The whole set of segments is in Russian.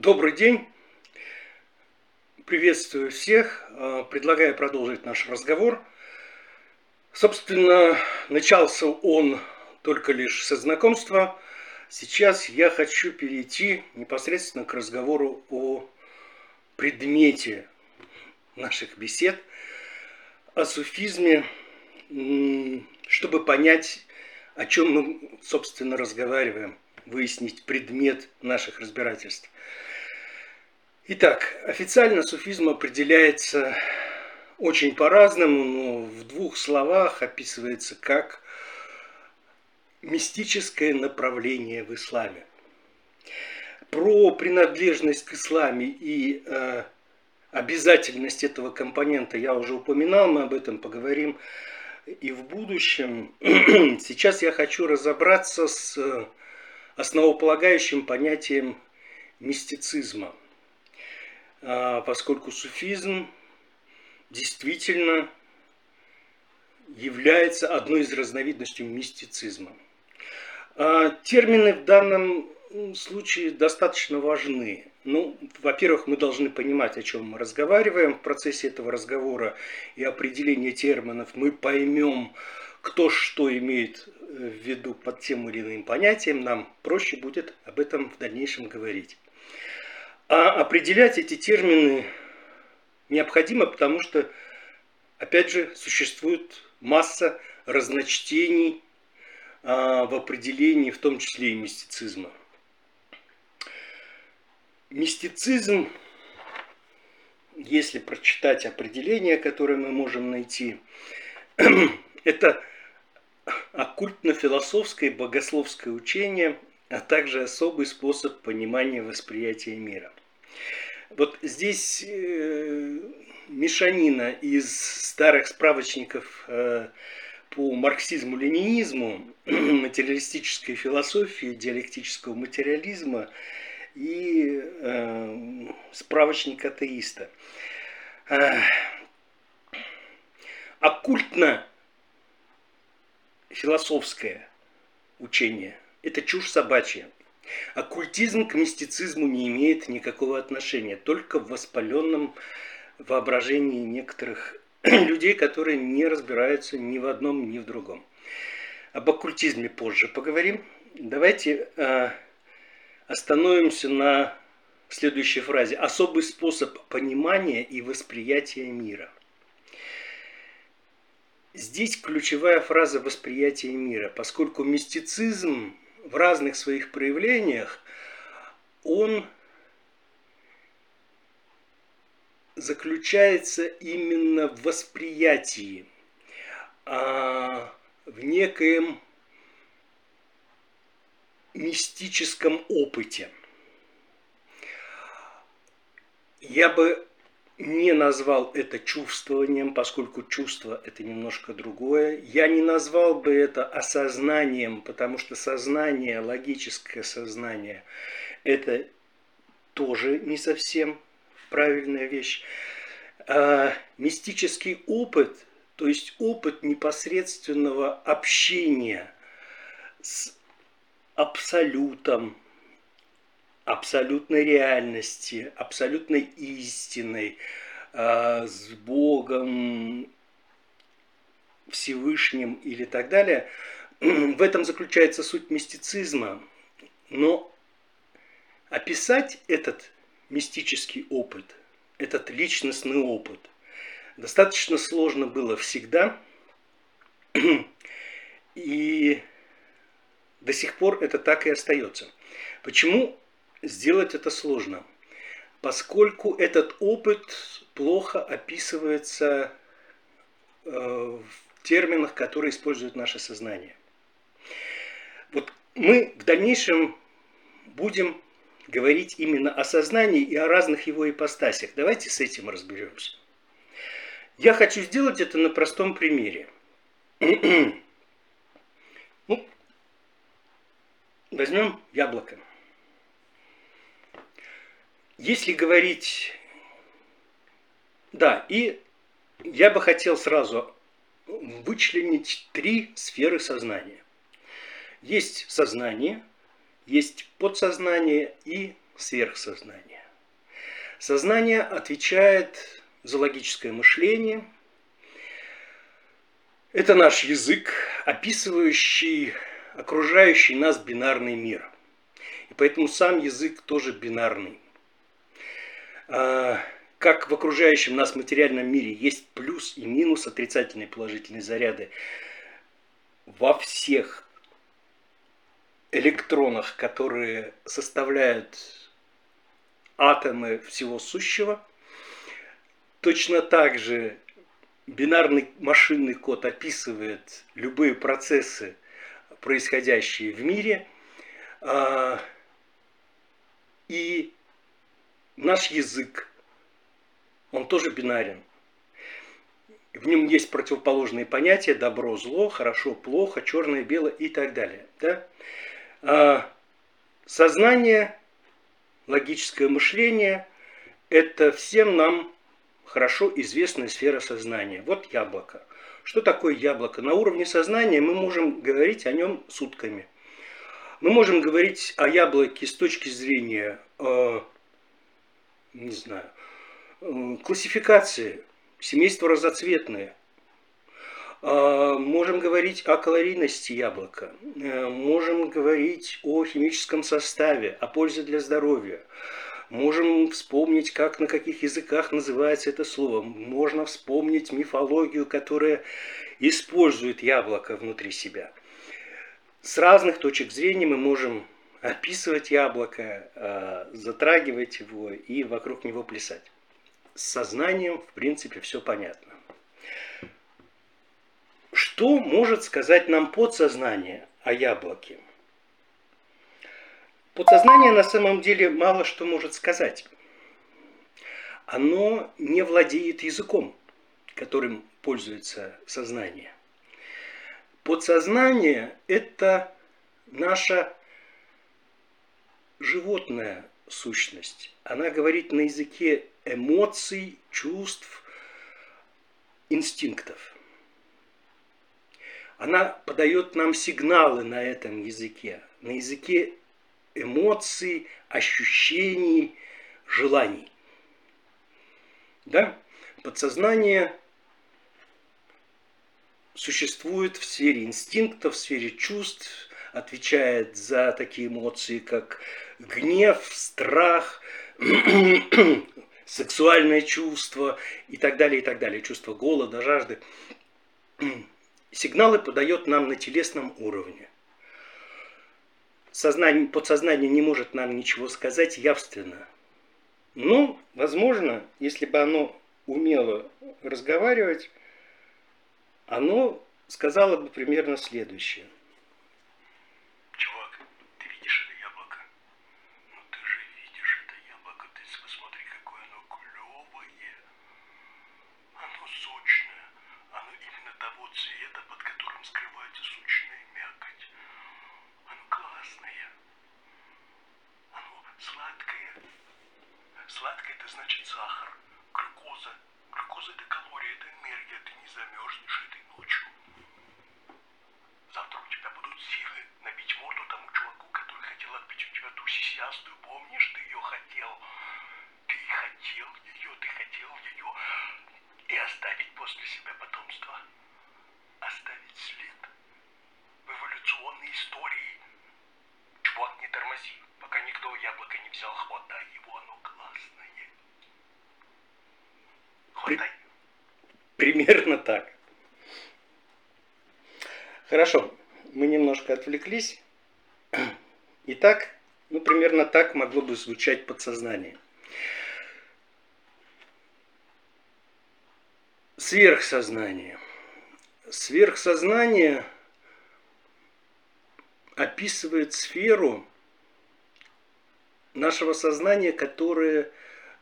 Добрый день. Приветствую всех. А, предлагаю продолжить наш разговор. Собственно, начался он только лишь со знакомства. Сейчас я хочу перейти непосредственно к разговору о предмете наших бесед, о суфизме, чтобы понять, о чем мы, собственно, разговариваем, выяснить предмет наших разбирательств. Итак, официально суфизм определяется очень по-разному, но в двух словах описывается как мистическое направление в исламе. Про принадлежность к исламе и э, обязательность этого компонента я уже упоминал, мы об этом поговорим и в будущем. Сейчас я хочу разобраться с основополагающим понятием мистицизма, поскольку суфизм действительно является одной из разновидностей мистицизма. А, термины в данном случае достаточно важны. Ну, во-первых, мы должны понимать, о чем мы разговариваем. В процессе этого разговора и определения терминов мы поймем, кто что имеет э, в виду под тем или иным понятием, нам проще будет об этом в дальнейшем говорить. А определять эти термины необходимо, потому что, опять же, существует масса разночтений а, в определении, в том числе и мистицизма. Мистицизм, если прочитать определение, которое мы можем найти, это оккультно-философское богословское учение, а также особый способ понимания восприятия мира. Вот здесь э, мешанина из старых справочников э, по марксизму-ленинизму, материалистической философии, диалектического материализма и э, справочник атеиста. Э, оккультно философское учение. Это чушь собачья. Оккультизм к мистицизму не имеет никакого отношения, только в воспаленном воображении некоторых людей, которые не разбираются ни в одном, ни в другом. Об оккультизме позже поговорим. Давайте э, остановимся на следующей фразе. Особый способ понимания и восприятия мира – Здесь ключевая фраза восприятия мира, поскольку мистицизм в разных своих проявлениях, он заключается именно в восприятии, а в некоем мистическом опыте. Я бы не назвал это чувствованием, поскольку чувство это немножко другое. Я не назвал бы это осознанием, потому что сознание, логическое сознание, это тоже не совсем правильная вещь. А мистический опыт, то есть опыт непосредственного общения с абсолютом, абсолютной реальности, абсолютной истиной, а, с Богом, Всевышним или так далее. В этом заключается суть мистицизма. Но описать этот мистический опыт, этот личностный опыт, достаточно сложно было всегда. И до сих пор это так и остается. Почему сделать это сложно, поскольку этот опыт плохо описывается э, в терминах, которые использует наше сознание. Вот мы в дальнейшем будем говорить именно о сознании и о разных его ипостасях. Давайте с этим разберемся. Я хочу сделать это на простом примере. ну, возьмем яблоко. Если говорить... Да, и я бы хотел сразу вычленить три сферы сознания. Есть сознание, есть подсознание и сверхсознание. Сознание отвечает за логическое мышление. Это наш язык, описывающий окружающий нас бинарный мир. И поэтому сам язык тоже бинарный. А, как в окружающем нас материальном мире есть плюс и минус, отрицательные и положительные заряды, во всех электронах, которые составляют атомы всего сущего, точно так же бинарный машинный код описывает любые процессы, происходящие в мире, а, и наш язык, он тоже бинарен. В нем есть противоположные понятия добро, зло, хорошо, плохо, черное, белое и так далее. Да? А, сознание, логическое мышление – это всем нам хорошо известная сфера сознания. Вот яблоко. Что такое яблоко? На уровне сознания мы можем говорить о нем сутками. Мы можем говорить о яблоке с точки зрения, э, не знаю, классификации, семейство разоцветные. Э, можем говорить о калорийности яблока, э, можем говорить о химическом составе, о пользе для здоровья. Можем вспомнить, как на каких языках называется это слово. Можно вспомнить мифологию, которая использует яблоко внутри себя. С разных точек зрения мы можем описывать яблоко, а, затрагивать его и вокруг него плясать. С сознанием, в принципе, все понятно. Что может сказать нам подсознание о яблоке? Подсознание на самом деле мало что может сказать. Оно не владеет языком, которым пользуется сознание. Подсознание – это наша животная сущность. Она говорит на языке эмоций, чувств, инстинктов. Она подает нам сигналы на этом языке, на языке эмоций, ощущений, желаний. Да? Подсознание существует в сфере инстинктов, в сфере чувств, отвечает за такие эмоции, как гнев, страх, сексуальное чувство и так далее, и так далее, чувство голода, жажды. Сигналы подает нам на телесном уровне сознание, подсознание не может нам ничего сказать явственно. Но, возможно, если бы оно умело разговаривать, оно сказало бы примерно следующее – значит сахар. Глюкоза. Глюкоза это калория, это энергия. Ты не замерзнешь этой ночью. Завтра у тебя будут силы набить морду тому чуваку, который хотел отбить у тебя ту сисястую. Помнишь, ты ее хотел? Ты хотел ее, ты хотел ее. И оставить после себя потомство. Оставить след в эволюционной истории. Чувак, не тормози, пока никто яблоко не взял хвост. Примерно так. Хорошо, мы немножко отвлеклись. Итак, ну примерно так могло бы звучать подсознание. Сверхсознание. Сверхсознание описывает сферу нашего сознания, которое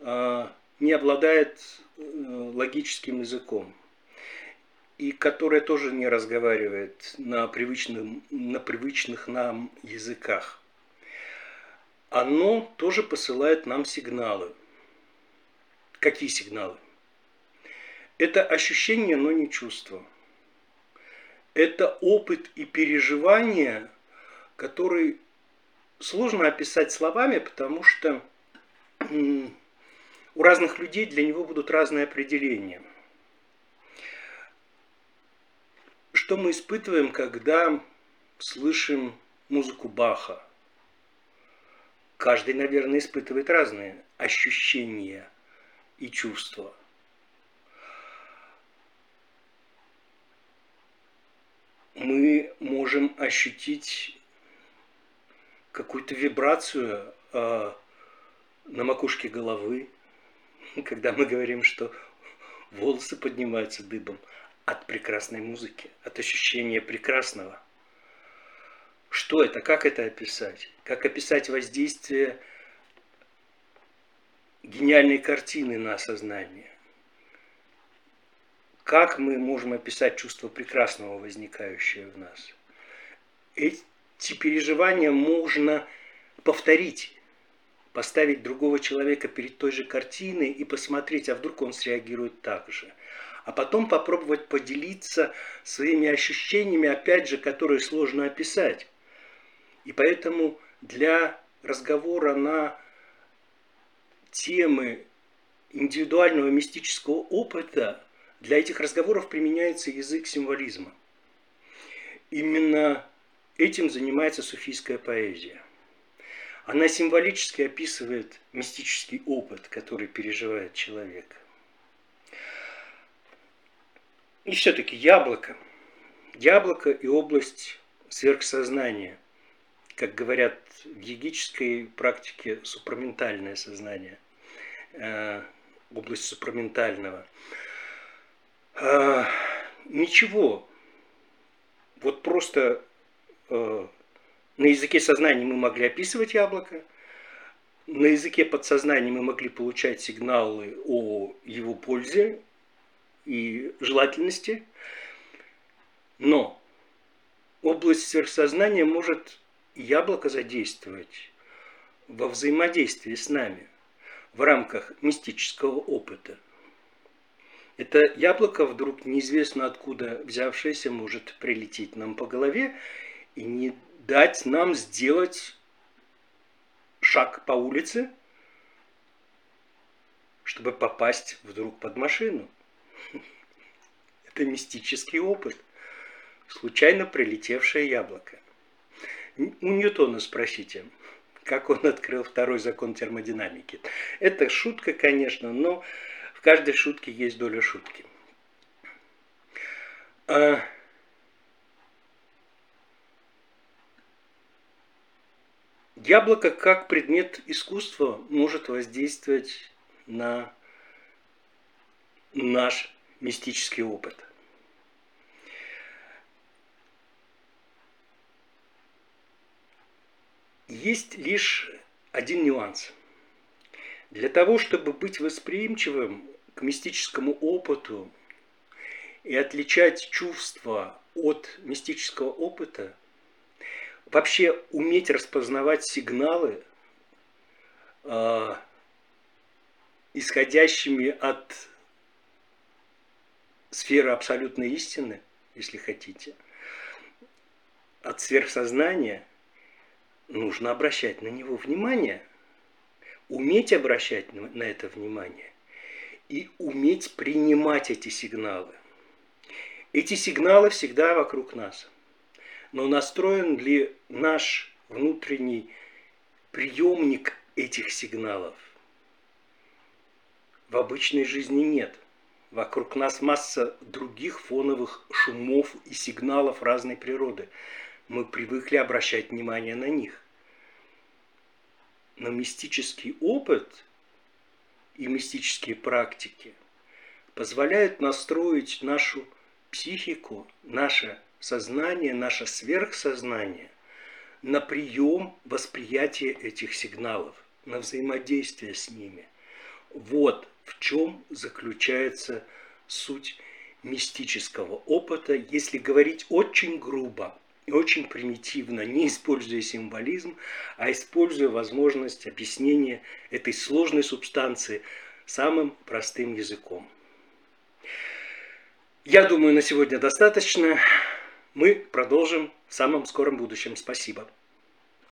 а, не обладает э, логическим языком и которая тоже не разговаривает на, привычном, на привычных нам языках. Оно тоже посылает нам сигналы. Какие сигналы? Это ощущение, но не чувство. Это опыт и переживания, который сложно описать словами, потому что у разных людей для него будут разные определения. Что мы испытываем, когда слышим музыку Баха? Каждый, наверное, испытывает разные ощущения и чувства. Мы можем ощутить какую-то вибрацию э, на макушке головы, когда мы говорим, что волосы поднимаются дыбом от прекрасной музыки, от ощущения прекрасного. Что это? Как это описать? Как описать воздействие гениальной картины на сознание? Как мы можем описать чувство прекрасного, возникающее в нас? Эти переживания можно повторить поставить другого человека перед той же картиной и посмотреть, а вдруг он среагирует так же. А потом попробовать поделиться своими ощущениями, опять же, которые сложно описать. И поэтому для разговора на темы индивидуального мистического опыта для этих разговоров применяется язык символизма. Именно этим занимается суфийская поэзия. Она символически описывает мистический опыт, который переживает человек. И все-таки яблоко. Яблоко и область сверхсознания. Как говорят в йогической практике, супраментальное сознание. Э, область супраментального. Э, ничего. Вот просто э, на языке сознания мы могли описывать яблоко, на языке подсознания мы могли получать сигналы о его пользе и желательности, но область сверхсознания может яблоко задействовать во взаимодействии с нами в рамках мистического опыта. Это яблоко вдруг неизвестно откуда взявшееся может прилететь нам по голове и не дать нам сделать шаг по улице, чтобы попасть вдруг под машину. Это мистический опыт. Случайно прилетевшее яблоко. У Ньютона спросите, как он открыл второй закон термодинамики. Это шутка, конечно, но в каждой шутке есть доля шутки. А Яблоко как предмет искусства может воздействовать на наш мистический опыт. Есть лишь один нюанс. Для того, чтобы быть восприимчивым к мистическому опыту и отличать чувства от мистического опыта, вообще уметь распознавать сигналы, э, исходящими от сферы абсолютной истины, если хотите, от сверхсознания, нужно обращать на него внимание, уметь обращать на это внимание и уметь принимать эти сигналы. Эти сигналы всегда вокруг нас – но настроен ли наш внутренний приемник этих сигналов? В обычной жизни нет. Вокруг нас масса других фоновых шумов и сигналов разной природы. Мы привыкли обращать внимание на них. Но мистический опыт и мистические практики позволяют настроить нашу психику, наше сознание, наше сверхсознание на прием восприятия этих сигналов, на взаимодействие с ними. Вот в чем заключается суть мистического опыта, если говорить очень грубо и очень примитивно, не используя символизм, а используя возможность объяснения этой сложной субстанции самым простым языком. Я думаю, на сегодня достаточно. Мы продолжим в самом скором будущем. Спасибо.